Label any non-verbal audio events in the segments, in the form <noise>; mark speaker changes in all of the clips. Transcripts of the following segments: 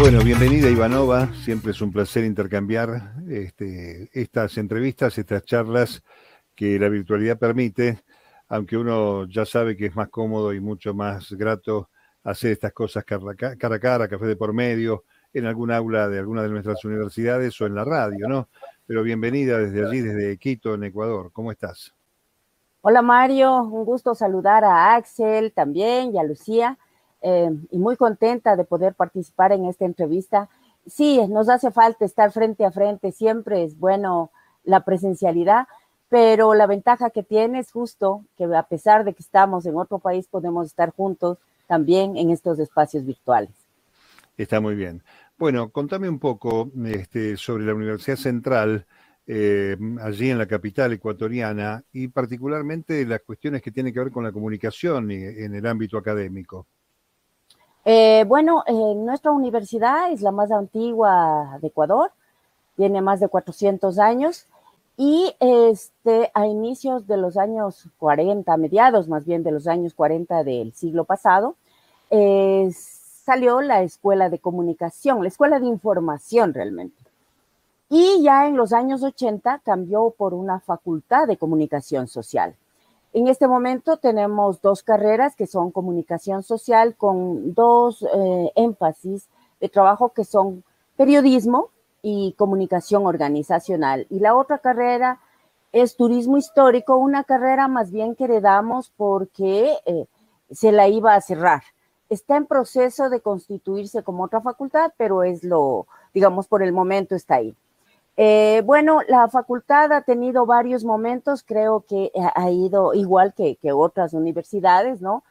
Speaker 1: Bueno, bienvenida Ivanova, siempre es un placer intercambiar este, estas entrevistas, estas charlas que la virtualidad permite, aunque uno ya sabe que es más cómodo y mucho más grato hacer estas cosas cara a cara, café de por medio, en algún aula de alguna de nuestras universidades o en la radio, ¿no? Pero bienvenida desde allí, desde Quito, en Ecuador. ¿Cómo estás?
Speaker 2: Hola Mario, un gusto saludar a Axel también y a Lucía. Eh, y muy contenta de poder participar en esta entrevista. Sí, nos hace falta estar frente a frente, siempre es bueno la presencialidad, pero la ventaja que tiene es justo que a pesar de que estamos en otro país, podemos estar juntos también en estos espacios virtuales.
Speaker 1: Está muy bien. Bueno, contame un poco este, sobre la Universidad Central, eh, allí en la capital ecuatoriana, y particularmente las cuestiones que tienen que ver con la comunicación en el ámbito académico.
Speaker 2: Eh, bueno, nuestra universidad es la más antigua de Ecuador, tiene más de 400 años y este, a inicios de los años 40, mediados más bien de los años 40 del siglo pasado, salió la Escuela de Comunicación, la Escuela de Información realmente. Y ya en los años 80 cambió por una Facultad de Comunicación Social. En este momento tenemos dos carreras que son comunicación social con dos eh, énfasis de trabajo que son periodismo y comunicación organizacional. Y la otra carrera es turismo histórico, una carrera más bien que heredamos porque eh, se la iba a cerrar. Está en proceso de constituirse como otra facultad, pero es lo, digamos, por el momento está ahí. Eh, bueno, la facultad ha tenido varios momentos, creo que ha ido igual que, otras universidades, ¿no?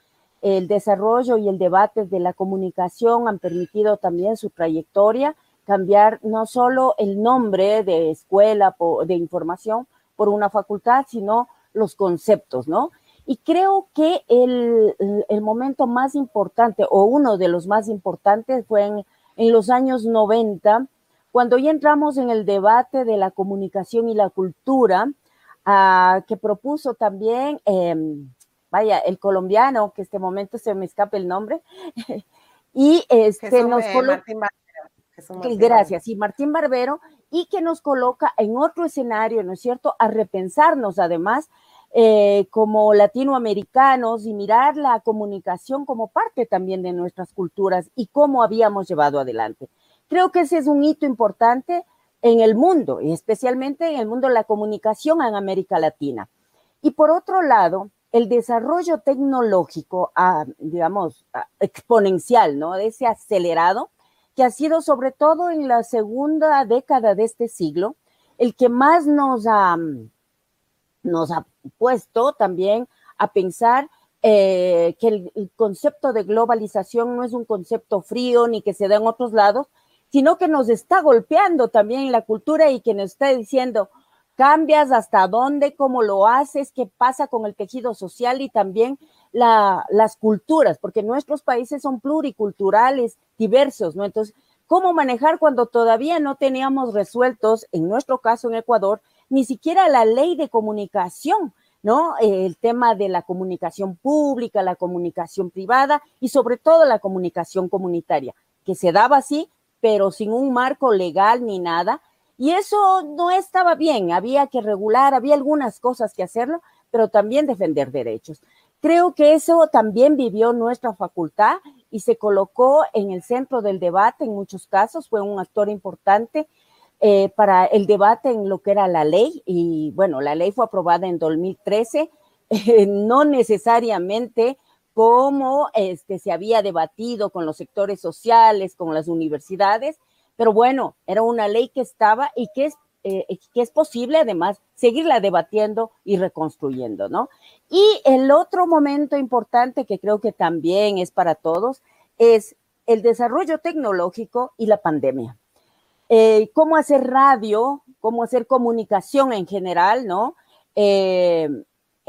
Speaker 2: El desarrollo y el debate de la comunicación han permitido también su trayectoria, cambiar no solo el nombre de escuela de información por una facultad, sino los conceptos, ¿no? Y creo que el, momento más importante, o uno de los más importantes, fue en, en los años 90, cuando ya entramos en el debate de la comunicación y la cultura, ah, que propuso también, em, vaya, el colombiano, que este momento se me escape el nombre, <laughs> y este nos coloca... Gracias, y Martín Barbero, y que nos coloca en otro escenario, ¿no es cierto?, a repensarnos además eh, como latinoamericanos y mirar la comunicación como parte también de nuestras culturas y cómo habíamos llevado adelante. Creo que ese es un hito importante en el mundo, y especialmente en el mundo de la comunicación en América Latina. Y por otro lado, el desarrollo tecnológico, ah, digamos, ah, exponencial, ¿no? Ese acelerado, que ha sido sobre todo en la segunda década de este siglo, el que más nos ha, nos ha puesto también a pensar eh, que el, concepto de globalización no es un concepto frío ni que se da en otros lados, sino que nos está golpeando también la cultura y que nos está diciendo, cambias hasta dónde, cómo lo haces, qué pasa con el tejido social y también las culturas, porque nuestros países son pluriculturales, diversos, ¿no? Entonces, ¿cómo manejar cuando todavía no teníamos resueltos, en nuestro caso en Ecuador, ni siquiera la ley de comunicación, ¿no? El tema de la comunicación pública, la comunicación privada y sobre todo la comunicación comunitaria, que se daba así pero sin un marco legal ni nada. Y eso no estaba bien, había que regular, había algunas cosas que hacerlo, pero también defender derechos. Creo que eso también vivió nuestra facultad y se colocó en el centro del debate en muchos casos, fue un actor importante eh, para el debate en lo que era la ley. Y bueno, la ley fue aprobada en 2013, <laughs> no necesariamente cómo este, se había debatido con los sectores sociales, con las universidades, pero bueno, era una ley que estaba y que es, eh, que es posible además seguirla debatiendo y reconstruyendo, ¿no? Y el otro momento importante que creo que también es para todos es el desarrollo tecnológico y la pandemia. Eh, cómo hacer radio, cómo hacer comunicación en general, ¿no? Eh,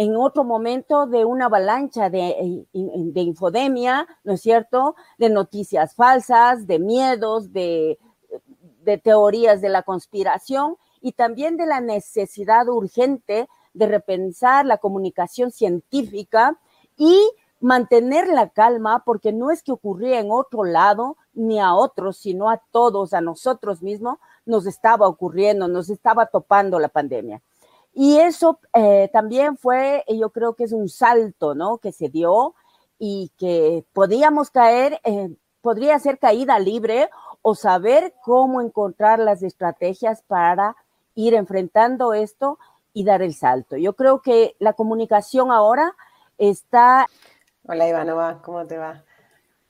Speaker 2: en otro momento de una avalancha de, de, infodemia, ¿no es cierto? De noticias falsas, de miedos, de, de teorías de la conspiración y también de la necesidad urgente de repensar la comunicación científica y mantener la calma, porque no es que ocurría en otro lado, ni a otros, sino a todos, a nosotros mismos, nos estaba ocurriendo, nos estaba topando la pandemia. Y eso eh, también fue, yo creo que es un salto, ¿no? Que se dio y que podíamos caer, podría ser caída libre o saber cómo encontrar las estrategias para ir enfrentando esto y dar el salto. Yo creo que la comunicación ahora está...
Speaker 3: Hola Ivanova, ¿cómo te va?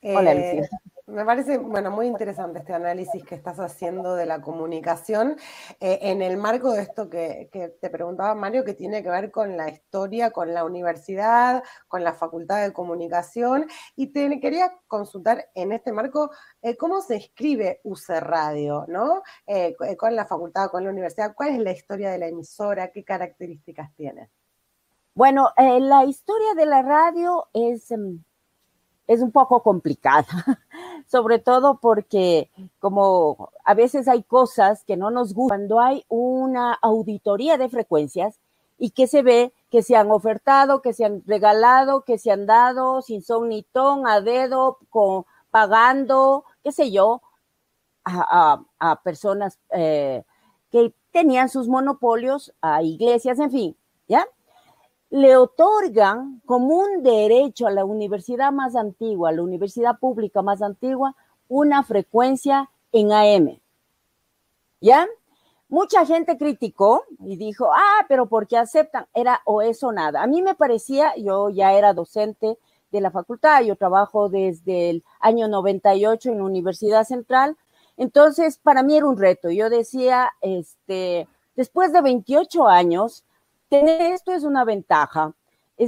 Speaker 2: Hola, eh,
Speaker 3: me parece, bueno, muy interesante este análisis que estás haciendo de la comunicación eh, en el marco de esto que, te preguntaba Mario, que tiene que ver con la historia, con la universidad, con la facultad de comunicación. Y te quería consultar en este marco eh, cómo se escribe UC Radio, ¿no? Eh, con la facultad, con la universidad, ¿cuál es la historia de la emisora? ¿Qué características tiene?
Speaker 2: Bueno, la historia de la radio es em, es un poco complicada, <laughs> sobre todo porque como a veces hay cosas que no nos gustan, cuando hay una auditoría de frecuencias y que se ve que se han ofertado, que se han regalado, que se han dado sin son ni ton, a dedo, con, pagando, qué sé yo, a, personas eh, que tenían sus monopolios, a iglesias, en fin, ¿ya? Le otorgan como un derecho a la universidad más antigua, a la universidad pública más antigua, una frecuencia en AM. ¿Ya? Mucha gente criticó y dijo, ah, pero ¿por qué aceptan? Era o eso nada. A mí me parecía, yo ya era docente de la facultad, yo trabajo desde el año 98 en la Universidad Central, entonces para mí era un reto. Yo decía, este, después de 28 años, tener esto es una ventaja,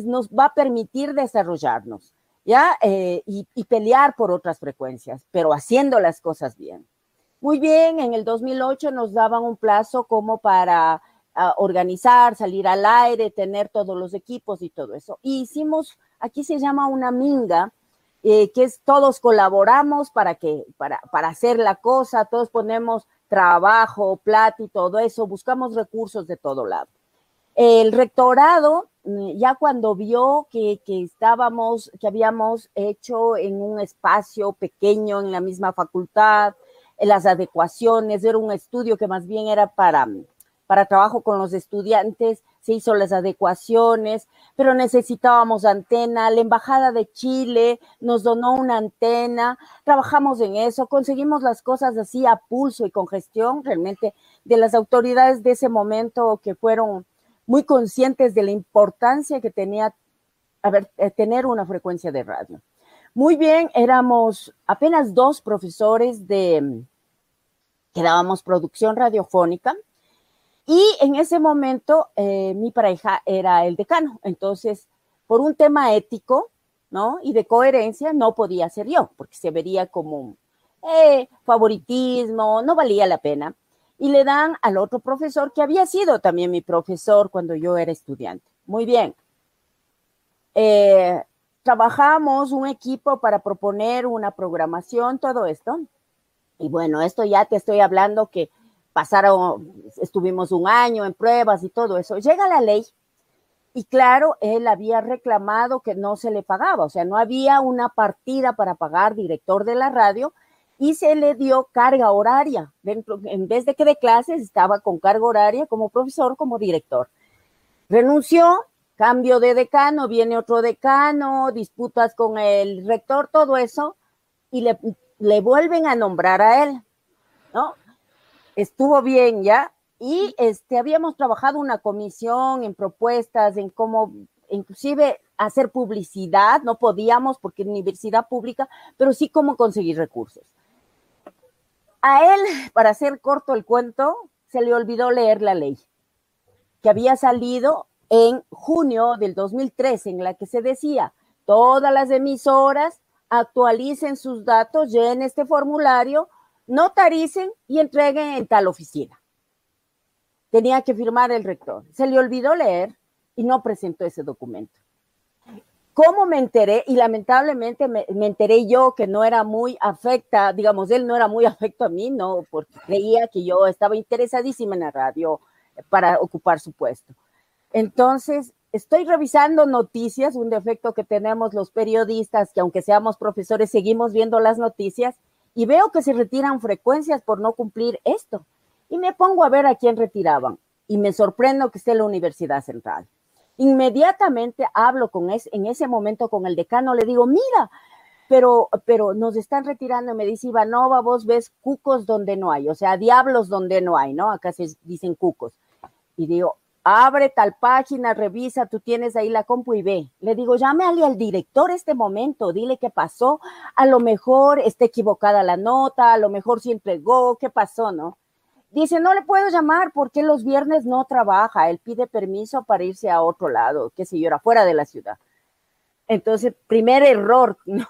Speaker 2: nos va a permitir desarrollarnos, ¿ya? Eh, y, pelear por otras frecuencias, pero haciendo las cosas bien. Muy bien, en el 2008 nos daban un plazo como para ah, organizar, salir al aire, tener todos los equipos y todo eso. Y hicimos, aquí se llama una minga, eh, que es todos colaboramos para que, para, para hacer la cosa, todos ponemos trabajo, plata y todo eso, buscamos recursos de todo lado. El rectorado, mm, ya cuando vio que, estábamos, que habíamos hecho en un espacio pequeño en la misma facultad, las adecuaciones, era un estudio que más bien era para, para trabajo con los estudiantes, se hizo las adecuaciones, pero necesitábamos antena. La Embajada de Chile nos donó una antena, trabajamos en eso, conseguimos las cosas así a pulso y con gestión realmente de las autoridades de ese momento que fueron muy conscientes de la importancia que tenía eh, tener una frecuencia de radio. Muy bien, éramos apenas dos profesores de que dábamos producción radiofónica y en ese momento eh, mi pareja era el decano, entonces por un tema ético, ¿no? Y de coherencia no podía ser yo, porque se vería como eh, favoritismo, no valía la pena y le dan al otro profesor que había sido también mi profesor cuando yo era estudiante. Muy bien. Eh, trabajamos un equipo para proponer una programación, todo esto. Y bueno, esto ya te estoy hablando que pasaron, estuvimos un año en pruebas y todo eso. Llega la ley y claro, él había reclamado que no se le pagaba, o sea, no había una partida para pagar director de la radio y se le dio carga horaria. En vez de que de clases, estaba con carga horaria como profesor, como director. Renunció, cambio de decano, viene otro decano, disputas con el rector, todo eso, y le, le vuelven a nombrar a él, ¿no? Estuvo bien ya, y este, habíamos trabajado una comisión en propuestas, en cómo inclusive hacer publicidad, no podíamos porque universidad pública, pero sí cómo conseguir recursos. A él, para hacer corto el cuento, se le olvidó leer la ley, que había salido en junio del 2013, en la que se decía, todas las emisoras actualicen sus datos, llenen este formulario, notaricen y entreguen en tal oficina. Tenía que firmar el rector. Se le olvidó leer y no presentó ese documento. ¿Cómo me enteré? Y lamentablemente me, enteré yo que no era muy afecta, digamos, él no era muy <laughs> afecto a mí, no, porque creía que yo estaba interesadísima en la radio para ocupar su puesto. Entonces, estoy revisando noticias, un defecto que tenemos los periodistas, que aunque seamos profesores, seguimos viendo las noticias, y veo que se retiran frecuencias por no cumplir esto. Y me pongo a ver a quién retiraban y me sorprendo que esté la Universidad Central. Inmediatamente hablo con ese, en ese momento con el decano, le digo, mira, pero, pero nos están retirando. Me dice Ivanova, vos ves cucos donde no hay, o sea, diablos donde no hay, ¿no? Acá se dicen cucos. Y digo, abre tal página, revisa, tú tienes ahí la compu y ve. Le digo, llámale al director este momento, dile qué pasó. A lo mejor está equivocada la nota, a lo mejor sí entregó, qué pasó, ¿no? Dice, no le puedo llamar porque los viernes no trabaja, él pide permiso para irse a otro lado, qué sé yo, era fuera de la ciudad. Entonces, primer error, <laughs> ¿no?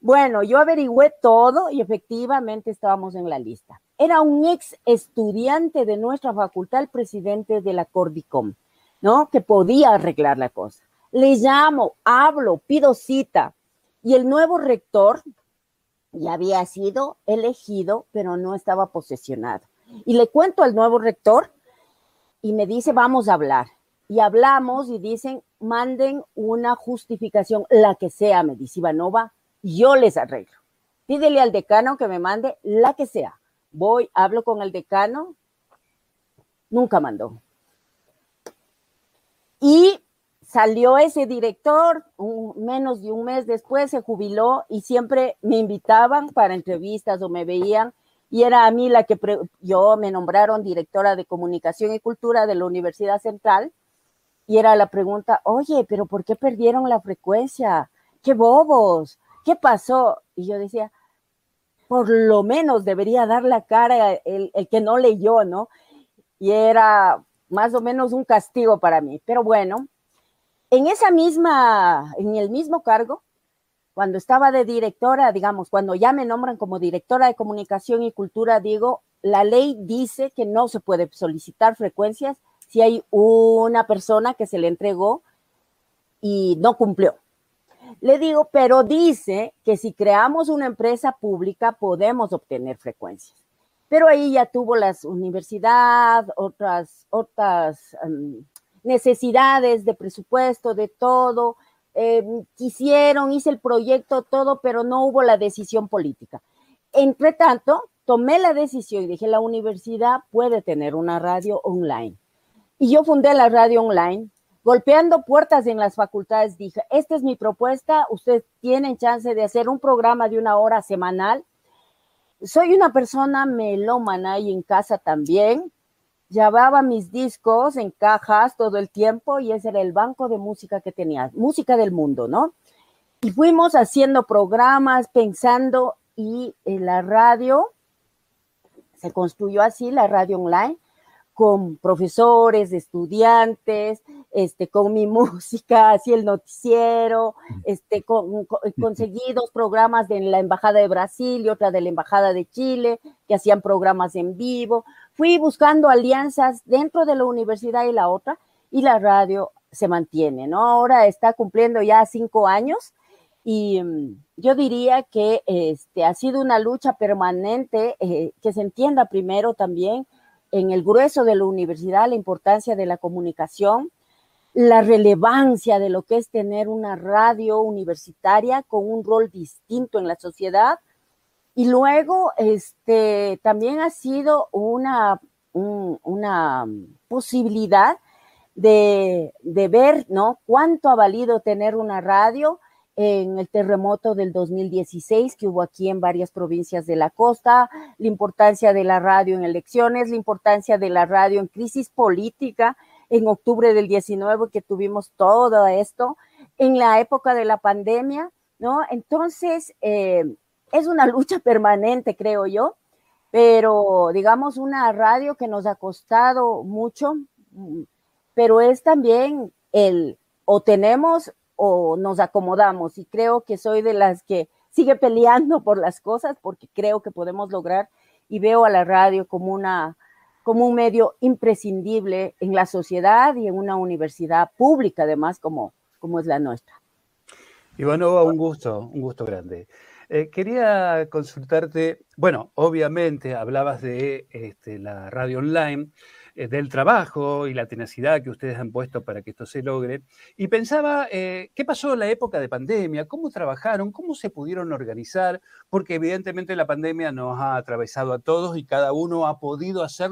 Speaker 2: Bueno, yo averigüé todo y efectivamente estábamos en la lista. Era un ex estudiante de nuestra facultad, el presidente de la Cordicom, ¿no? Que podía arreglar la cosa. Le llamo, hablo, pido cita. Y el nuevo rector ya había sido elegido, pero no estaba posesionado. Y le cuento al nuevo rector y me dice, vamos a hablar. Y hablamos y dicen, manden una justificación, la que sea, me dice Ivanova, yo les arreglo. Pídele al decano que me mande la que sea. Voy, hablo con el decano, nunca mandó. Y salió ese director, menos de un mes después se jubiló y siempre me invitaban para entrevistas o me veían y era a mí la que yo me nombraron directora de comunicación y cultura de la Universidad Central y era la pregunta, oye, pero ¿por qué perdieron la frecuencia? ¡Qué bobos! ¿Qué pasó? Y yo decía, por lo menos debería dar la cara el, el que no leyó, ¿no? Y era más o menos un castigo para mí. Pero bueno, en esa misma, en el mismo cargo, cuando estaba de directora, digamos, cuando ya me nombran como directora de comunicación y cultura, digo, la ley dice que no se puede solicitar frecuencias si hay una persona que se le entregó y no cumplió. Le digo, pero dice que si creamos una empresa pública podemos obtener frecuencias. Pero ahí ya tuvo las universidades, otras, otras um, necesidades de presupuesto, de todo. Eh, quisieron, hice el proyecto, todo, pero no hubo la decisión política. Entre tanto, tomé la decisión y dije, la universidad puede tener una radio online. Y yo fundé la radio online, golpeando puertas en las facultades, dije, esta es mi propuesta, ustedes tienen chance de hacer un programa de una hora semanal. Soy una persona melómana y en casa también. Llevaba mis discos en cajas todo el tiempo y ese era el banco de música que tenía, música del mundo, ¿no? Y fuimos haciendo programas, pensando y en la radio se construyó así, la radio online con profesores, estudiantes, este, con mi <laughs> música, así el noticiero, este, con, conseguí dos programas de la Embajada de Brasil y otra de la Embajada de Chile, que hacían programas en vivo. Fui buscando alianzas dentro de la universidad y la otra, y la radio se mantiene, ¿no? Ahora está cumpliendo ya cinco años y mm, yo diría que este, ha sido una lucha permanente, eh, que se entienda primero también en el grueso de la universidad la importancia de la comunicación, la relevancia de lo que es tener una radio universitaria con un rol distinto en la sociedad. Y luego, este, también ha sido una, una posibilidad de, de, ver, ¿no? Cuánto ha valido tener una radio en el terremoto del 2016 que hubo aquí en varias provincias de la costa, la importancia de la radio en elecciones, la importancia de la radio en crisis política en octubre del 19 que tuvimos todo esto, en la época de la pandemia, ¿no? Entonces, eh, es una <laughs> lucha permanente, creo yo, pero digamos una radio que nos ha costado mucho, pero es también el o tenemos o nos acomodamos y creo que soy de las que sigue peleando por las cosas porque creo que podemos lograr y veo a la radio como una como un medio imprescindible en la sociedad y en una universidad pública además como, como es la nuestra.
Speaker 4: Ivanova, un gusto, un gusto grande. Eh, quería consultarte, bueno, obviamente hablabas de este, la radio online, eh, del trabajo y la tenacidad que ustedes han puesto para que esto se logre, y pensaba, eh, ¿qué pasó en la época de pandemia? ¿Cómo trabajaron? ¿Cómo se pudieron organizar? Porque evidentemente la pandemia nos ha atravesado a todos y cada uno ha podido hacer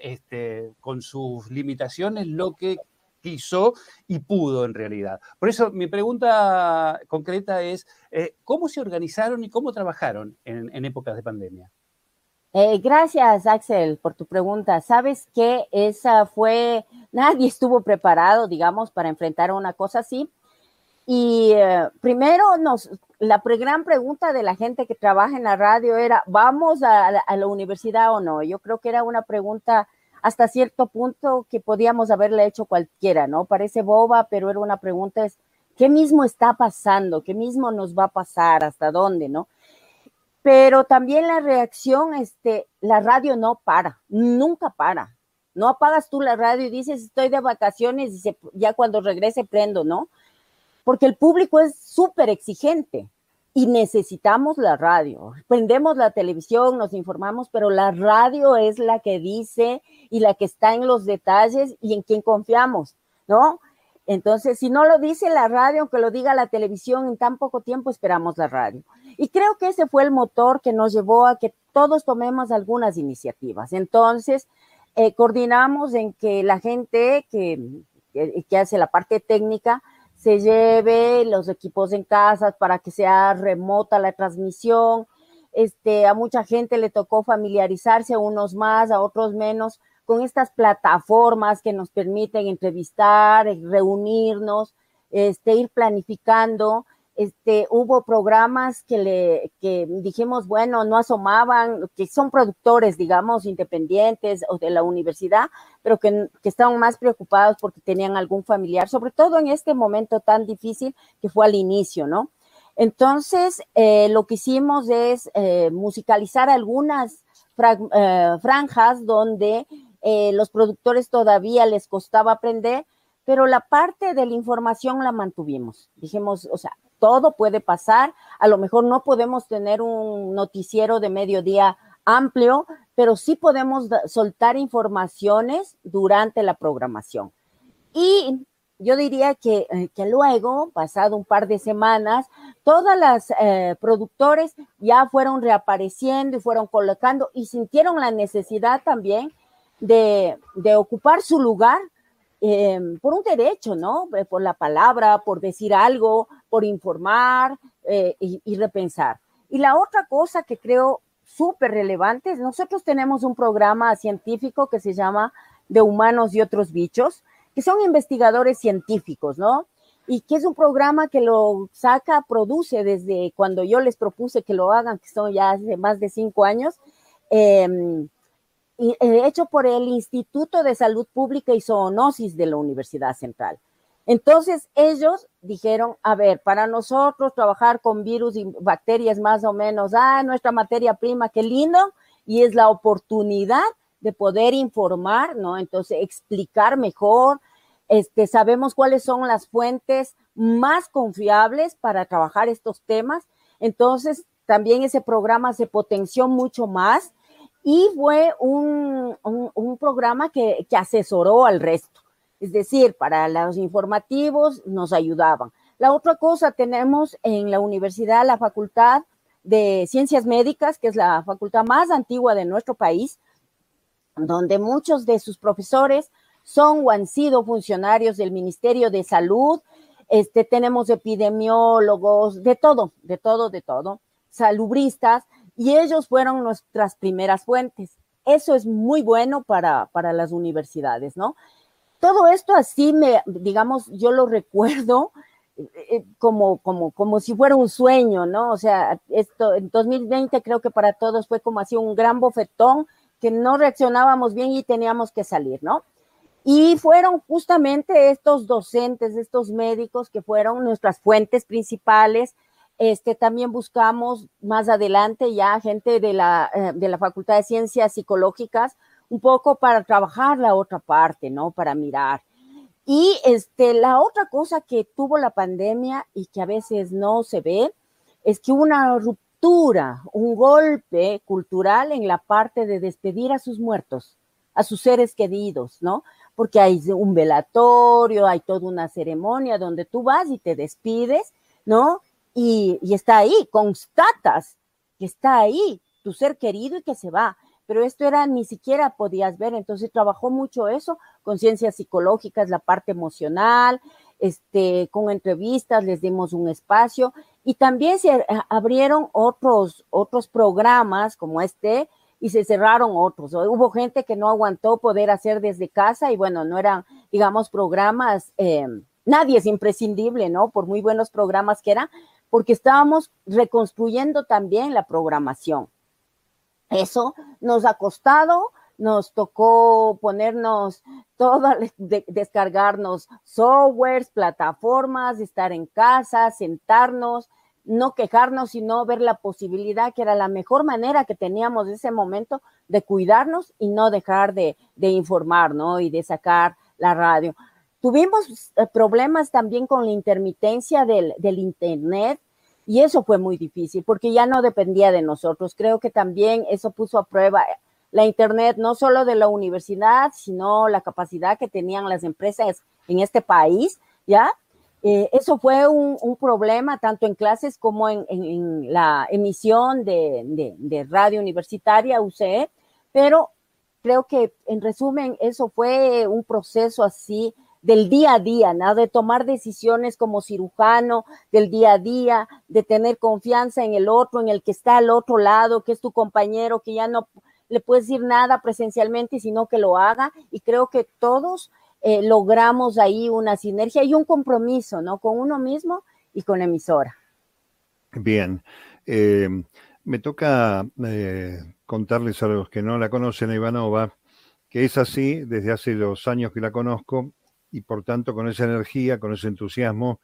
Speaker 4: este, con sus limitaciones lo que quiso y pudo en realidad. Por eso mi pregunta concreta es, eh, ¿cómo se organizaron y cómo trabajaron en, épocas de pandemia?
Speaker 2: Eh, gracias, Axel, por tu pregunta. Sabes que esa fue, nadie estuvo preparado, digamos, para enfrentar una cosa así. Y eh, primero nos, la gran pregunta de la gente que trabaja en la radio era, ¿vamos a la universidad o no? Yo creo que era una pregunta hasta cierto punto que podíamos haberle hecho cualquiera, ¿no? Parece boba, pero era una pregunta, es, ¿qué mismo está pasando? ¿Qué mismo nos va a pasar? ¿Hasta dónde, no? Pero también la reacción, este, la radio no para, nunca para. No apagas tú la radio y dices, estoy de vacaciones y ya cuando regrese prendo, ¿no? Porque el público es súper exigente y necesitamos la radio. Prendemos la televisión, nos informamos, pero la radio es la que dice y la que está en los detalles y en quien confiamos, ¿no? Entonces, si no lo dice la radio, aunque lo diga la televisión, en tan poco tiempo esperamos la radio. Y creo que ese fue el motor que nos llevó a que todos tomemos algunas iniciativas. Entonces, eh, coordinamos en que la gente que, que hace la parte técnica, se lleve los equipos en casa para que sea remota la transmisión. Este, a mucha gente le tocó familiarizarse, a unos más, a otros menos, con estas plataformas que nos permiten entrevistar, reunirnos, este, ir planificando este, hubo programas que le que dijimos, bueno, no asomaban, que son productores, digamos, independientes o de la universidad, pero que, que estaban más preocupados porque tenían algún familiar, sobre todo en este momento tan difícil que fue al inicio, ¿no? Entonces, eh, lo que hicimos es eh, musicalizar algunas eh, franjas donde los productores todavía les costaba aprender, pero la parte de la información la mantuvimos. Dijimos, o sea, todo puede pasar. A lo mejor no podemos tener un noticiero de mediodía amplio, pero sí podemos soltar informaciones durante la programación. Y yo diría que, eh, que luego, pasado un par de semanas, todas las eh, productores ya fueron reapareciendo y fueron colocando y sintieron la necesidad también de, de ocupar su lugar Em, por un derecho, ¿no? Eh, por la palabra, por decir algo, por informar eh, y, repensar. Y la otra cosa que creo súper relevante, nosotros tenemos un programa científico que se llama De Humanos y otros bichos, que son investigadores científicos, ¿no? Y que es un programa que lo saca, produce desde cuando yo les propuse que lo hagan, que son ya hace más de cinco años. Eh, eh, hecho por el Instituto de Salud Pública y Zoonosis de la Universidad Central. Entonces ellos dijeron, a ver, para nosotros trabajar con virus y bacterias más o menos, ah, nuestra materia prima, qué lindo, y es la oportunidad de poder informar, ¿no? Entonces explicar mejor, este, sabemos cuáles son las fuentes más confiables para trabajar estos temas. Entonces, también ese programa se potenció mucho más y fue un, un, programa que, que, asesoró al resto. Es decir, para los informativos nos ayudaban. La otra cosa, tenemos en la universidad la Facultad de Ciencias Médicas, que es la facultad más antigua de nuestro país, donde muchos de sus profesores son o han sido funcionarios del Ministerio de Salud. Este, tenemos epidemiólogos, de todo, de todo, de todo, salubristas y ellos fueron nuestras primeras fuentes. Eso es muy bueno para, para las universidades, ¿no? Todo esto así me, digamos, yo lo recuerdo eh, eh, como, como, como si fuera un sueño, ¿no? O sea, esto en 2020 creo que para todos fue como así un gran bofetón que no reaccionábamos bien y teníamos que salir, ¿no? Y fueron justamente estos docentes, estos médicos que fueron nuestras fuentes principales, este, también buscamos más adelante ya gente de la, eh, de la Facultad de Ciencias Psicológicas, un poco para trabajar la otra parte, ¿no? Para mirar. Y este, la otra cosa que tuvo la pandemia y que a veces no se ve, es que una ruptura, un golpe cultural en la parte de despedir a sus muertos, a sus seres queridos, ¿no? Porque hay un velatorio, hay toda una ceremonia donde tú vas y te despides, ¿no? Y, está ahí, constatas que está ahí tu ser querido y que se va pero esto era ni siquiera podías ver, entonces trabajó mucho eso, con ciencias psicológicas, la parte emocional, este, con entrevistas, les dimos un espacio y también se abrieron otros, otros programas como este y se cerraron otros. Hubo gente que no aguantó poder hacer desde casa y bueno, no eran, digamos, programas, eh, nadie es imprescindible, ¿no? Por muy buenos programas que eran, porque estábamos reconstruyendo también la programación. Eso nos ha costado, nos tocó ponernos todo, <laughs> descargarnos softwares, plataformas, estar en casa, sentarnos, no quejarnos, sino ver la posibilidad que era la mejor manera que teníamos en ese momento de cuidarnos y no dejar de, informar, ¿no? Y de sacar la radio. Tuvimos eh, problemas también con la intermitencia del, del Internet, y eso fue muy difícil porque ya no dependía de nosotros. Creo que también eso puso a prueba la Internet, no solo de la universidad, sino la capacidad que tenían las empresas en este país, ¿ya? Eh, eso fue un, problema tanto en clases como en, la emisión de, de, radio universitaria, UCE, pero creo que en resumen eso fue un proceso así del día a día, ¿no? de tomar decisiones como cirujano, del día a día, de tener confianza en el otro, en el que está al otro lado, que es tu compañero, que ya no le puedes decir nada presencialmente, sino que lo haga. Y creo que todos eh, logramos ahí una sinergia y un compromiso, ¿no? Con uno mismo y con la emisora.
Speaker 1: Bien. Eh, me toca eh, contarles a los que no la conocen a Ivanova, que es así desde hace los años que la conozco y por tanto con esa energía, con ese entusiasmo,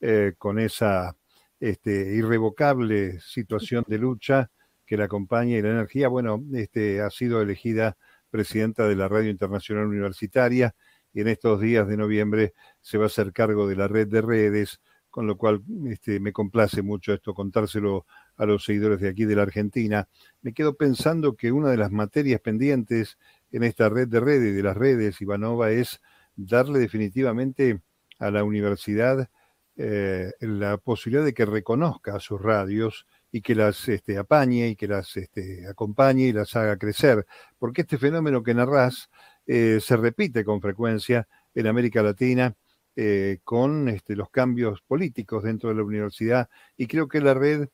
Speaker 1: eh, con esa este, irrevocable situación de lucha que la acompaña y la energía, bueno, este, ha sido elegida presidenta de la Radio Internacional Universitaria y en estos días de noviembre se va a hacer cargo de la red de redes, con lo cual este, me complace mucho esto, contárselo a los seguidores de aquí de la Argentina. Me quedo pensando que una de las materias pendientes en esta red de redes, de las redes, Ivanova, es darle definitivamente a la universidad eh, la posibilidad de que reconozca a sus radios y que las este, apañe y que las este, acompañe y las haga crecer, porque este fenómeno que narrás eh, se repite con frecuencia en América Latina eh, con este, los cambios políticos dentro de la universidad y creo que la red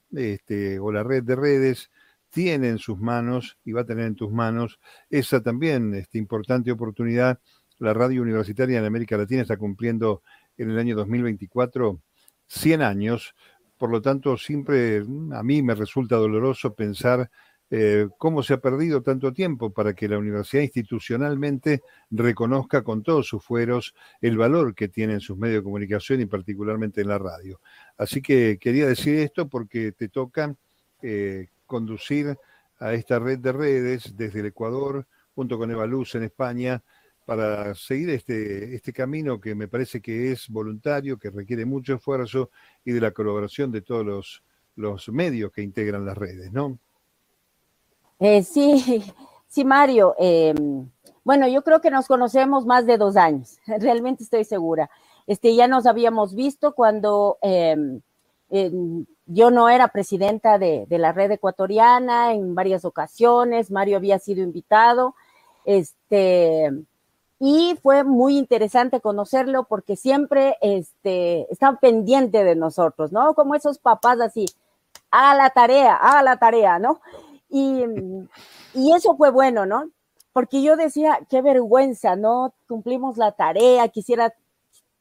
Speaker 1: o la red de redes tiene en sus manos y va a tener en tus manos esa también importante oportunidad la radio universitaria en América Latina está cumpliendo en el año 2024 100 años. Por lo tanto, siempre mm, a mí me resulta doloroso pensar eh, cómo se ha perdido tanto tiempo para que la universidad institucionalmente reconozca con todos sus fueros el valor que tienen sus medios de comunicación y particularmente en la radio. Así que quería decir esto porque te toca eh, conducir a esta red de redes desde el Ecuador, junto con Eva Luz en España, para seguir este, este camino que me parece que es voluntario, que requiere mucho esfuerzo y de la colaboración de todos los, los medios que integran las redes, ¿no?
Speaker 2: Eh, sí, <laughs> sí, Mario. Em, bueno, yo creo que nos conocemos más de dos años, <laughs> realmente estoy segura. Este, ya nos habíamos visto cuando em, yo no era presidenta de, de, la red ecuatoriana en varias ocasiones, Mario había sido invitado. Este, y fue muy interesante conocerlo porque siempre este, estaba pendiente de nosotros, ¿no? Como esos papás así, a la tarea, a la tarea, ¿no? Y, y eso fue bueno, ¿no? Porque yo decía, qué vergüenza, ¿no? Cumplimos la tarea, quisiera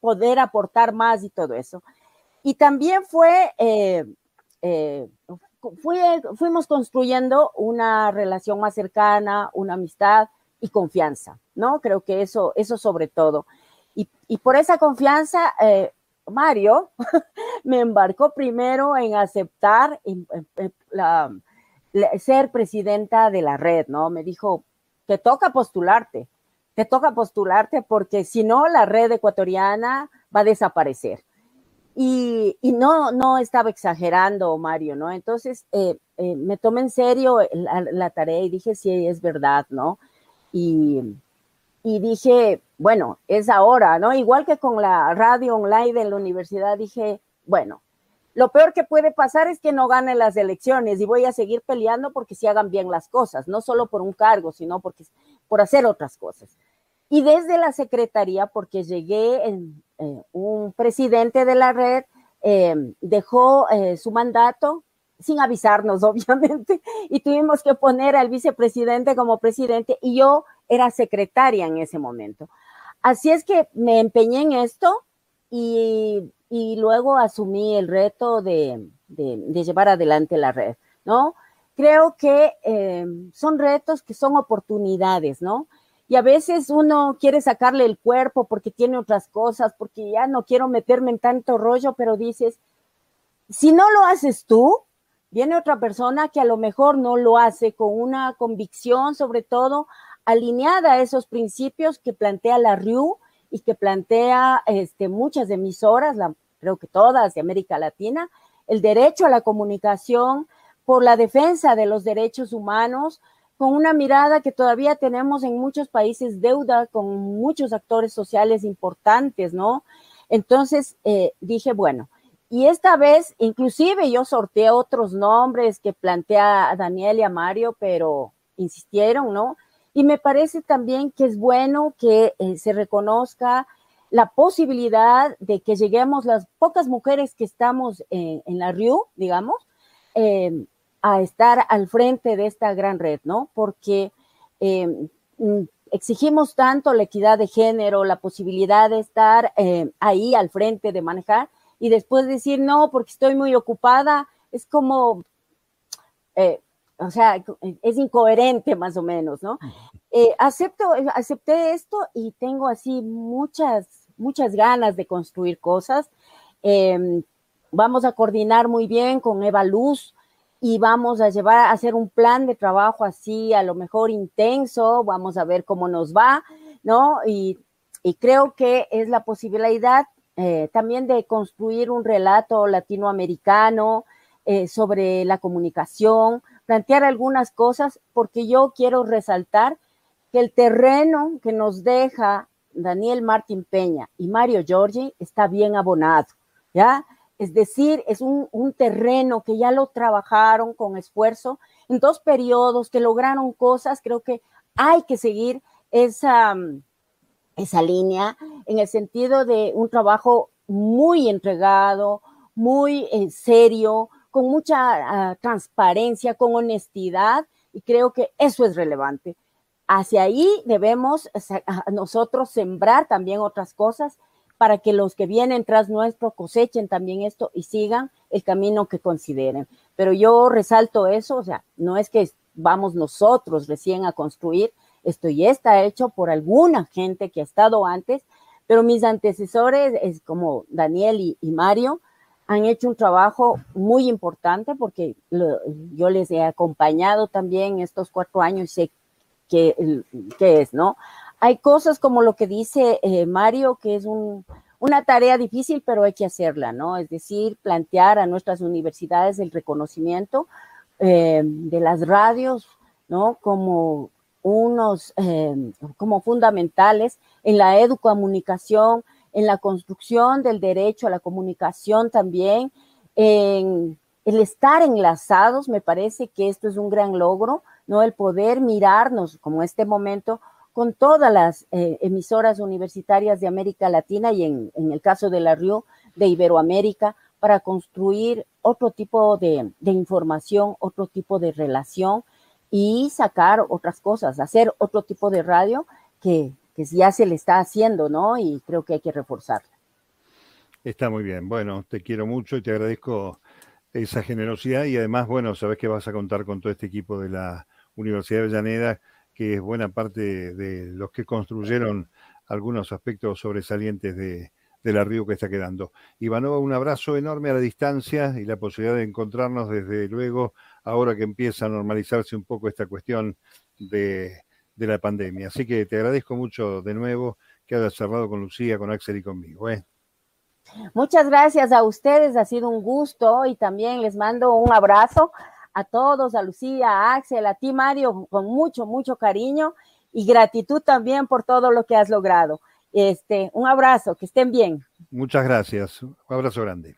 Speaker 2: poder aportar más y todo eso. Y también fue, eh, eh, fuimos construyendo una relación más cercana, una amistad, y confianza, ¿no? Creo que eso, eso sobre todo. Y, por esa confianza, eh, Mario <laughs> me embarcó primero en aceptar la, ser presidenta de la red, ¿no? Me dijo, te toca postularte, te toca postularte porque si no, la red ecuatoriana va a desaparecer. Y, no, no estaba exagerando, Mario, ¿no? Entonces eh, eh, me tomé en serio la, tarea y dije, sí, es verdad, ¿no? Y, dije, bueno, es ahora, ¿no? Igual que con la radio online de la universidad, dije, bueno, lo peor que puede pasar es que no gane las elecciones y voy a seguir peleando porque se hagan bien las cosas, no solo por un cargo, sino porque por hacer otras cosas. Y desde la secretaría, porque llegué, eh, un presidente de la red eh, dejó eh, su mandato sin avisarnos, <laughs> obviamente, y tuvimos que poner al vicepresidente como presidente y yo era secretaria en ese momento. Así es que me empeñé en esto y y luego asumí el reto de, llevar adelante la red, ¿no? Creo que eh, son retos que son oportunidades, ¿no? Y a veces uno quiere sacarle el cuerpo porque tiene otras cosas, porque ya no quiero meterme en tanto rollo, pero dices, si no lo haces tú, viene otra persona que a lo mejor no lo hace con una convicción, sobre todo alineada a esos principios que plantea la RIU y que plantea este, muchas emisoras, creo que todas de América Latina, el derecho a la comunicación, por la defensa de los derechos humanos, con una mirada que todavía tenemos en muchos países deuda con muchos actores sociales importantes, ¿no? Entonces eh, dije, bueno, y esta vez, inclusive yo sorteé otros nombres que plantea Daniel y a Mario, pero insistieron, ¿no? Y me parece también que es bueno que eh, se reconozca la posibilidad de que lleguemos las pocas mujeres que estamos en, la RIU, digamos, em, a estar al frente de esta gran red, ¿no? Porque em, mm, exigimos tanto la equidad de género, la posibilidad de estar ahí al frente, de manejar, y después decir, no, porque estoy muy ocupada, es como, eh, o sea, es incoherente más o menos, ¿no? Eh, acepto, acepté esto y tengo así muchas muchas ganas de construir cosas. Em, vamos a coordinar muy bien con Eva Luz y vamos a llevar a hacer un plan de trabajo así, a lo mejor intenso, vamos a ver cómo nos va, ¿no? Y, creo que es la posibilidad eh, también de construir un relato latinoamericano eh, sobre la comunicación, plantear algunas cosas, porque yo quiero resaltar que el terreno que nos deja Daniel Martín Peña y Mario Giorgi está bien abonado, ¿ya? Es decir, es un, terreno que ya lo trabajaron con esfuerzo en dos periodos, que lograron cosas, creo que hay que seguir esa, esa línea en el sentido de un trabajo muy entregado, muy eh, serio, con mucha ah, transparencia, con honestidad, y creo que eso es relevante hacia ahí debemos nosotros sembrar también otras cosas para que los que vienen tras nuestro cosechen también esto y sigan el camino que consideren. Pero yo resalto eso, o sea, no es que vamos nosotros recién a construir, esto ya está hecho por alguna gente que ha estado antes, pero mis antecesores, es como Daniel y, Mario, han hecho un trabajo muy importante porque yo les he acompañado también estos cuatro años y sé que, es, ¿no? Hay cosas como lo que dice eh, Mario, que es una tarea difícil, pero hay que hacerla, ¿no? Es decir, plantear a nuestras universidades el reconocimiento eh, de las radios, ¿no? Como unos, eh, como fundamentales en la educomunicación, en la construcción del derecho a la comunicación también, en el estar enlazados, me parece que esto es un gran logro, ¿no? El poder mirarnos, como este momento, con todas las eh, emisoras universitarias de América Latina y en, el caso de la Río, de Iberoamérica, para construir otro tipo de, información, otro tipo de relación y sacar otras cosas, hacer otro tipo de radio que, que ya se le está haciendo, ¿no? Y creo que hay que reforzarla.
Speaker 1: Está muy bien. Bueno, te quiero mucho y te agradezco esa generosidad y además, bueno, sabes que vas a contar con todo este equipo de la Universidad de Avellaneda, que es buena parte de los que construyeron algunos aspectos sobresalientes de, la Río que está quedando. Ivanova, un abrazo enorme a la distancia y la posibilidad de encontrarnos desde luego ahora que empieza a normalizarse un poco esta cuestión de, la pandemia. Así que te agradezco mucho de nuevo que hayas cerrado con Lucía, con Axel y conmigo. ¿eh?
Speaker 2: Muchas gracias a ustedes, ha sido un gusto y también les mando un abrazo a todos, a Lucía, a Axel, a ti Mario, con mucho, mucho cariño y gratitud también por todo lo que has logrado. Este, un abrazo, que estén bien.
Speaker 1: Muchas gracias, un abrazo grande.